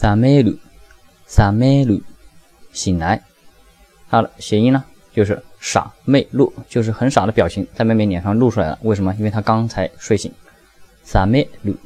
萨梅鲁，萨梅鲁，醒来。好了，谐音呢，就是傻妹露，就是很傻的表情在妹妹脸上露出来了。为什么？因为她刚才睡醒。萨梅鲁。